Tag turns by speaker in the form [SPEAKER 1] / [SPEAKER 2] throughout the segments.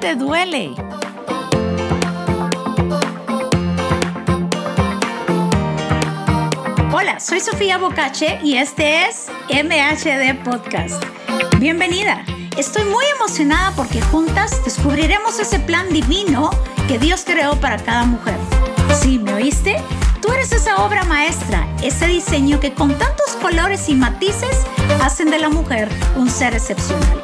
[SPEAKER 1] te duele? Hola, soy Sofía Bocache y este es MHD Podcast. Bienvenida. Estoy muy emocionada porque juntas descubriremos ese plan divino que Dios creó para cada mujer. ¿Sí me oíste? Tú eres esa obra maestra, ese diseño que con tantos colores y matices hacen de la mujer un ser excepcional.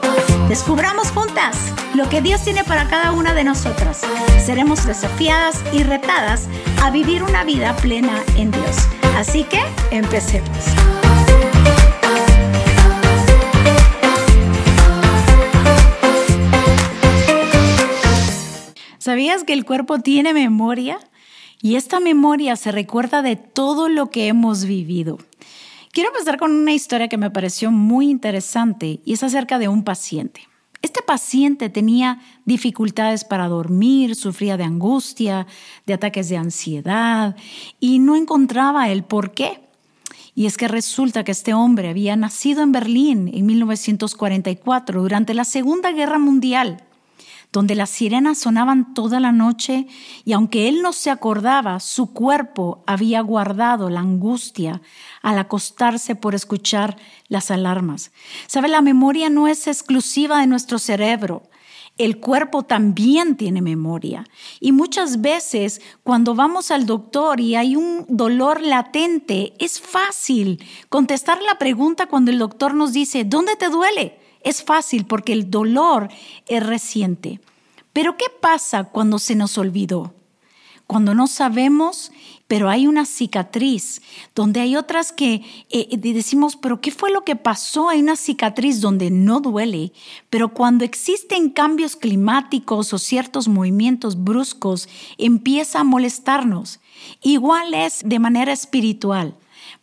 [SPEAKER 1] Descubramos juntas lo que Dios tiene para cada una de nosotras. Seremos desafiadas y retadas a vivir una vida plena en Dios. Así que empecemos. ¿Sabías que el cuerpo tiene memoria? Y esta memoria se recuerda de todo lo que hemos vivido. Quiero empezar con una historia que me pareció muy interesante y es acerca de un paciente. Este paciente tenía dificultades para dormir, sufría de angustia, de ataques de ansiedad y no encontraba el por qué. Y es que resulta que este hombre había nacido en Berlín en 1944 durante la Segunda Guerra Mundial donde las sirenas sonaban toda la noche y aunque él no se acordaba, su cuerpo había guardado la angustia al acostarse por escuchar las alarmas. ¿Sabe? La memoria no es exclusiva de nuestro cerebro. El cuerpo también tiene memoria. Y muchas veces cuando vamos al doctor y hay un dolor latente, es fácil contestar la pregunta cuando el doctor nos dice, ¿dónde te duele? Es fácil porque el dolor es reciente. Pero ¿qué pasa cuando se nos olvidó? Cuando no sabemos, pero hay una cicatriz, donde hay otras que eh, eh, decimos, pero ¿qué fue lo que pasó? Hay una cicatriz donde no duele, pero cuando existen cambios climáticos o ciertos movimientos bruscos, empieza a molestarnos. Igual es de manera espiritual.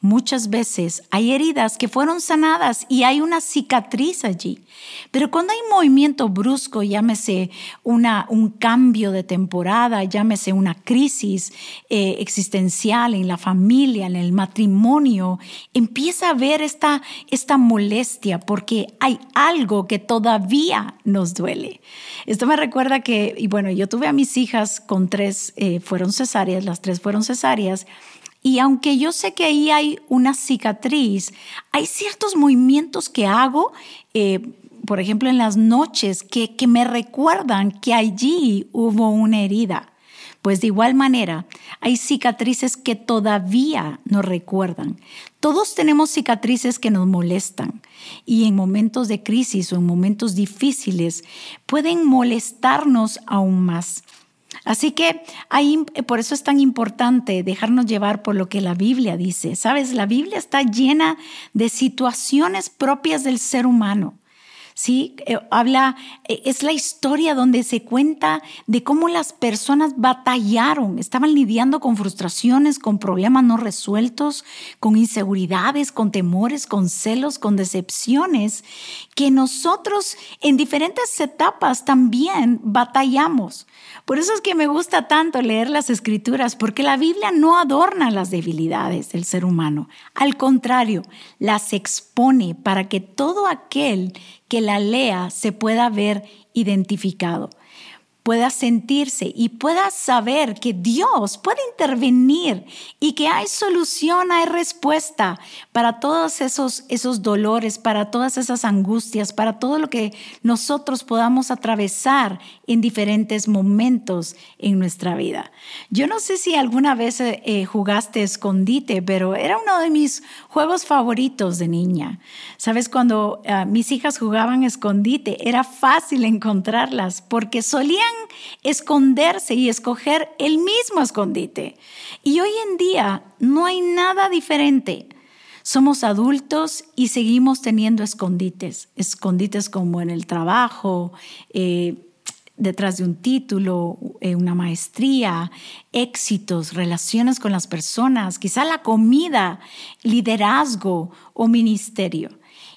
[SPEAKER 1] Muchas veces hay heridas que fueron sanadas y hay una cicatriz allí. Pero cuando hay movimiento brusco, llámese una, un cambio de temporada, llámese una crisis eh, existencial en la familia, en el matrimonio, empieza a haber esta, esta molestia porque hay algo que todavía nos duele. Esto me recuerda que, y bueno, yo tuve a mis hijas con tres, eh, fueron cesáreas, las tres fueron cesáreas. Y aunque yo sé que ahí hay una cicatriz, hay ciertos movimientos que hago, eh, por ejemplo, en las noches, que, que me recuerdan que allí hubo una herida. Pues de igual manera, hay cicatrices que todavía nos recuerdan. Todos tenemos cicatrices que nos molestan y en momentos de crisis o en momentos difíciles pueden molestarnos aún más. Así que ahí, por eso es tan importante dejarnos llevar por lo que la Biblia dice. Sabes, la Biblia está llena de situaciones propias del ser humano. ¿Sí? Eh, habla, eh, es la historia donde se cuenta de cómo las personas batallaron, estaban lidiando con frustraciones, con problemas no resueltos, con inseguridades, con temores, con celos, con decepciones, que nosotros en diferentes etapas también batallamos. Por eso es que me gusta tanto leer las escrituras, porque la Biblia no adorna las debilidades del ser humano, al contrario, las expone para que todo aquel que la lea se pueda ver identificado pueda sentirse y pueda saber que Dios puede intervenir y que hay solución, hay respuesta para todos esos, esos dolores, para todas esas angustias, para todo lo que nosotros podamos atravesar en diferentes momentos en nuestra vida. Yo no sé si alguna vez eh, jugaste escondite, pero era uno de mis juegos favoritos de niña. Sabes, cuando ah, mis hijas jugaban escondite, era fácil encontrarlas porque solían esconderse y escoger el mismo escondite. Y hoy en día no hay nada diferente. Somos adultos y seguimos teniendo escondites, escondites como en el trabajo, eh, detrás de un título, eh, una maestría, éxitos, relaciones con las personas, quizá la comida, liderazgo o ministerio.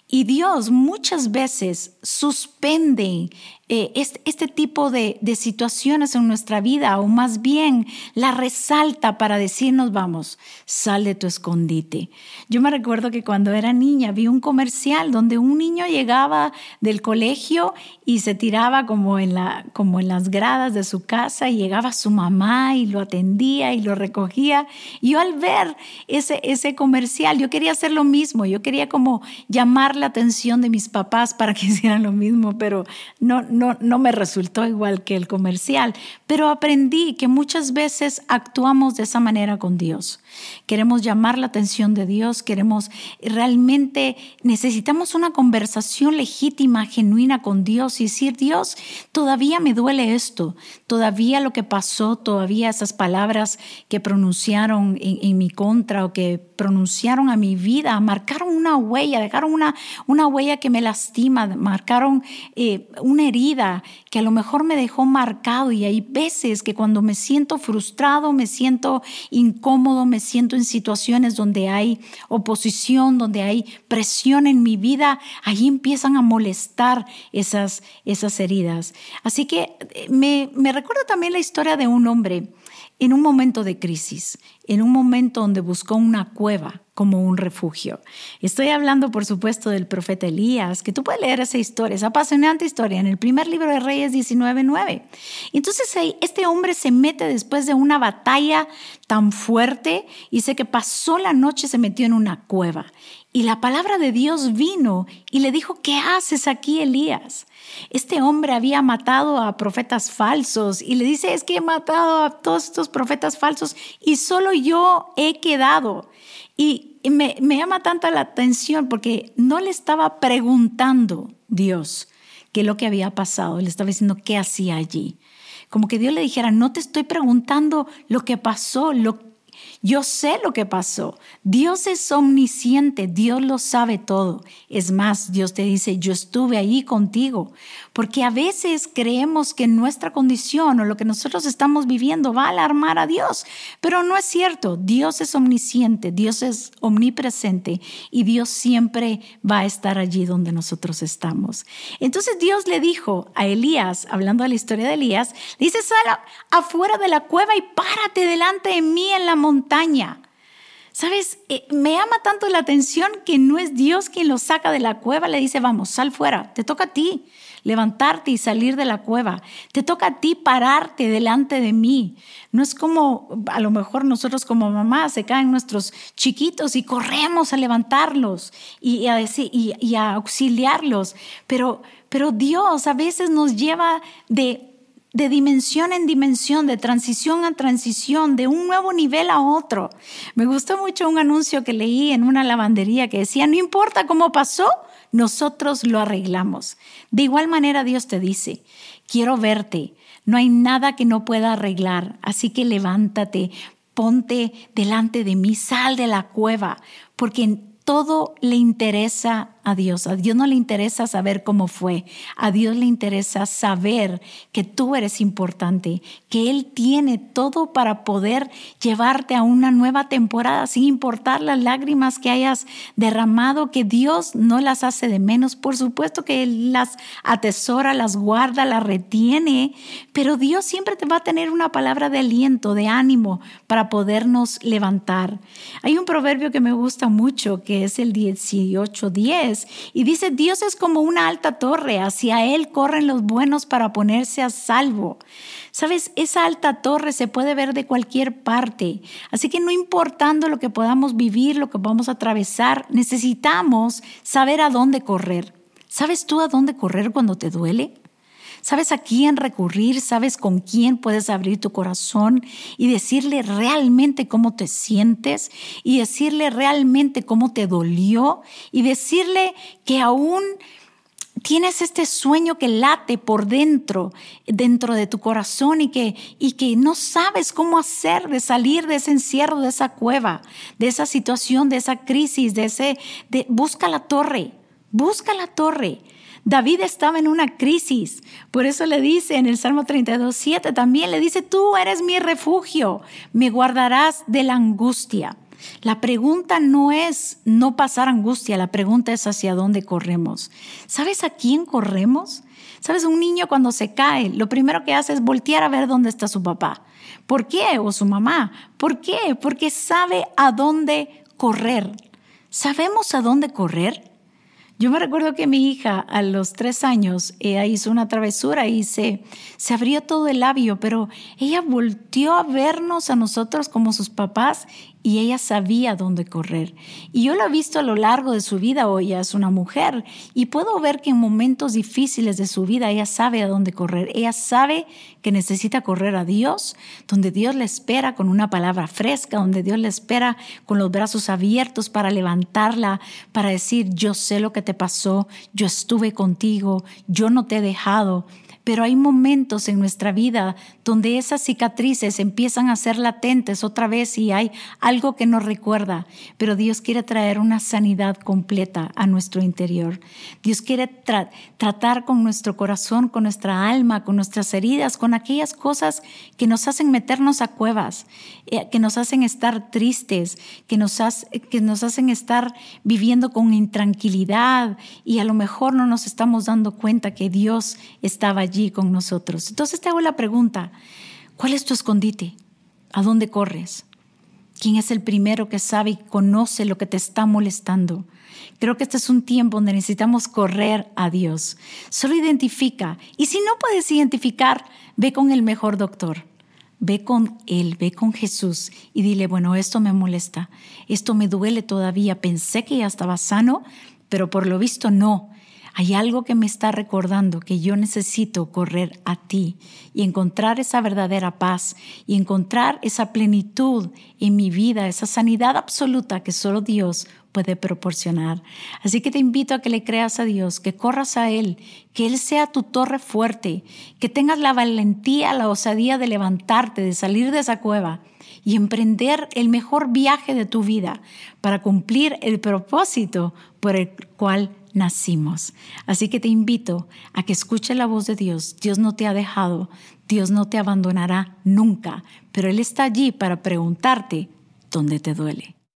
[SPEAKER 1] Y Dios muchas veces suspende eh, este, tipo de, de, situaciones en nuestra vida, o más bien la resalta para decirnos, vamos, sal de tu escondite. Yo me recuerdo que cuando era niña vi un comercial donde un niño llegaba del colegio y se tiraba como en, la, como en las gradas de su casa y llegaba su mamá y lo atendía y lo recogía. Y yo al ver ese, ese comercial, yo quería hacer lo mismo, yo quería como llamar la atención de mis papás para que hicieran lo mismo, pero no no, me resultó igual que el comercial, pero aprendí que muchas veces actuamos de esa manera con Dios. Queremos llamar la atención de Dios, queremos realmente, necesitamos una conversación legítima, genuina con Dios y decir, Dios, todavía me duele esto, todavía lo que pasó, todavía esas palabras que pronunciaron en, mi contra o que pronunciaron a mi vida, marcaron una huella, dejaron una, una huella que me lastima, marcaron eh, una herida que a lo mejor me dejó marcado y hay veces que cuando me siento frustrado, me siento incómodo, me siento en situaciones donde hay oposición, donde hay presión en mi vida, ahí empiezan a molestar esas, esas heridas. Así que eh, me, me recuerda también la historia de un hombre en un momento de crisis, en un momento donde buscó una cueva como un refugio. Estoy hablando, por supuesto, del profeta Elías, que tú puedes leer esa historia, esa apasionante historia, en el primer libro de Reyes 19.9. Entonces este hombre se mete después de una batalla tan fuerte, y dice que pasó la noche, se metió en una cueva. Y la palabra de Dios vino y le dijo, ¿qué haces aquí, Elías? Este hombre había matado a profetas falsos y le dice, es que he matado a todos estos profetas falsos y solo yo he quedado. Y me, llama tanta la atención porque no le estaba preguntando Dios qué es lo que había pasado, le estaba diciendo qué hacía allí. Como que Dios le dijera, no te estoy preguntando lo que pasó, lo yo sé lo que pasó. Dios es omnisciente, Dios lo sabe todo. Es más, Dios te dice, yo estuve ahí contigo. Porque a veces creemos que nuestra condición o lo que nosotros estamos viviendo va a alarmar a Dios. Pero no es cierto. Dios es omnisciente, Dios es omnipresente y Dios siempre va a estar allí donde nosotros estamos. Entonces Dios le dijo a Elías, hablando de la historia de Elías, dice, sal afuera de la cueva y párate delante de mí en la montaña ¿Sabes? Eh, me llama tanto la atención que no es Dios quien lo saca de la cueva, le dice, vamos, sal fuera, te toca a ti levantarte y salir de la cueva, te toca a ti pararte delante de mí. No es como a lo mejor nosotros como mamá se caen nuestros chiquitos y corremos a levantarlos y a, y, a auxiliarlos, pero, pero Dios a veces nos lleva de de dimensión en dimensión, de transición a transición, de un nuevo nivel a otro. Me gustó mucho un anuncio que leí en una lavandería que decía, no importa cómo pasó, nosotros lo arreglamos. De igual manera Dios te dice, quiero verte, no hay nada que no pueda arreglar, así que levántate, ponte delante de mí, sal de la cueva, porque todo le interesa a Dios. A Dios no le interesa saber cómo fue. A Dios le interesa saber que tú eres importante, que Él tiene todo para poder llevarte a una nueva temporada sin importar las lágrimas que hayas derramado, que Dios no las hace de menos. Por supuesto que Él las atesora, las guarda, las retiene, pero Dios siempre te va a tener una palabra de aliento, de ánimo para podernos levantar. Hay un proverbio que me gusta mucho que es el 18:10 y dice, Dios es como una alta torre, hacia Él corren los buenos para ponerse a salvo. Sabes, esa alta torre se puede ver de cualquier parte, así que no importando lo que podamos vivir, lo que a atravesar, necesitamos saber a dónde correr. ¿Sabes tú a dónde correr cuando te duele? ¿Sabes a quién recurrir? ¿Sabes con quién puedes abrir tu corazón y decirle realmente cómo te sientes y decirle realmente cómo te dolió y decirle que aún tienes este sueño que late por dentro, dentro de tu corazón y que, y que no sabes cómo hacer de salir de ese encierro, de esa cueva, de esa situación, de esa crisis, de ese, de, busca la torre, busca la torre. David estaba en una crisis, por eso le dice en el Salmo 32, 7 también le dice, tú eres mi refugio, me guardarás de la angustia. La pregunta no es no pasar angustia, la pregunta es hacia dónde corremos. ¿Sabes a quién corremos? ¿Sabes? Un niño cuando se cae, lo primero que hace es voltear a ver dónde está su papá. ¿Por qué? O su mamá. ¿Por qué? Porque sabe a dónde correr. ¿Sabemos a dónde correr? Yo me recuerdo que mi hija a los tres años, ella hizo una travesura y se, se abrió todo el labio, pero ella volteó a vernos a nosotros como sus papás y ella sabía dónde correr. Y yo la he visto a lo largo de su vida, hoy ella es una mujer, y puedo ver que en momentos difíciles de su vida ella sabe a dónde correr. Ella sabe que necesita correr a Dios, donde Dios le espera con una palabra fresca, donde Dios le espera con los brazos abiertos para levantarla, para decir, yo sé lo que te pasó, yo estuve contigo, yo no te he dejado. Pero hay momentos en nuestra vida donde esas cicatrices empiezan a ser latentes otra vez y hay algo que nos recuerda. Pero Dios quiere traer una sanidad completa a nuestro interior. Dios quiere tratar con nuestro corazón, con nuestra alma, con nuestras heridas, con aquellas cosas que nos hacen meternos a cuevas, eh, que nos hacen estar tristes, que nos, que nos hacen estar viviendo con intranquilidad y a lo mejor no nos estamos dando cuenta que Dios estaba allí con nosotros. Entonces te hago la pregunta, ¿cuál es tu escondite? ¿A dónde corres? ¿Quién es el primero que sabe y conoce lo que te está molestando? Creo que este es un tiempo donde necesitamos correr a Dios. Solo identifica. Y si no puedes identificar, ve con el mejor doctor. Ve con Él, ve con Jesús y dile, bueno, esto me molesta, esto me duele todavía, pensé que ya estaba sano, pero por lo visto no. Hay algo que me está recordando que yo necesito correr a ti y encontrar esa verdadera paz y encontrar esa plenitud en mi vida, esa sanidad absoluta que solo Dios puede proporcionar. Así que te invito a que le creas a Dios, que corras a Él, que Él sea tu torre fuerte, que tengas la valentía, la osadía de levantarte, de salir de esa cueva y emprender el mejor viaje de tu vida para cumplir el propósito por el cual nacimos. Así que te invito a que escuche la voz de Dios. Dios no te ha dejado, Dios no te abandonará nunca, pero Él está allí para preguntarte dónde te duele.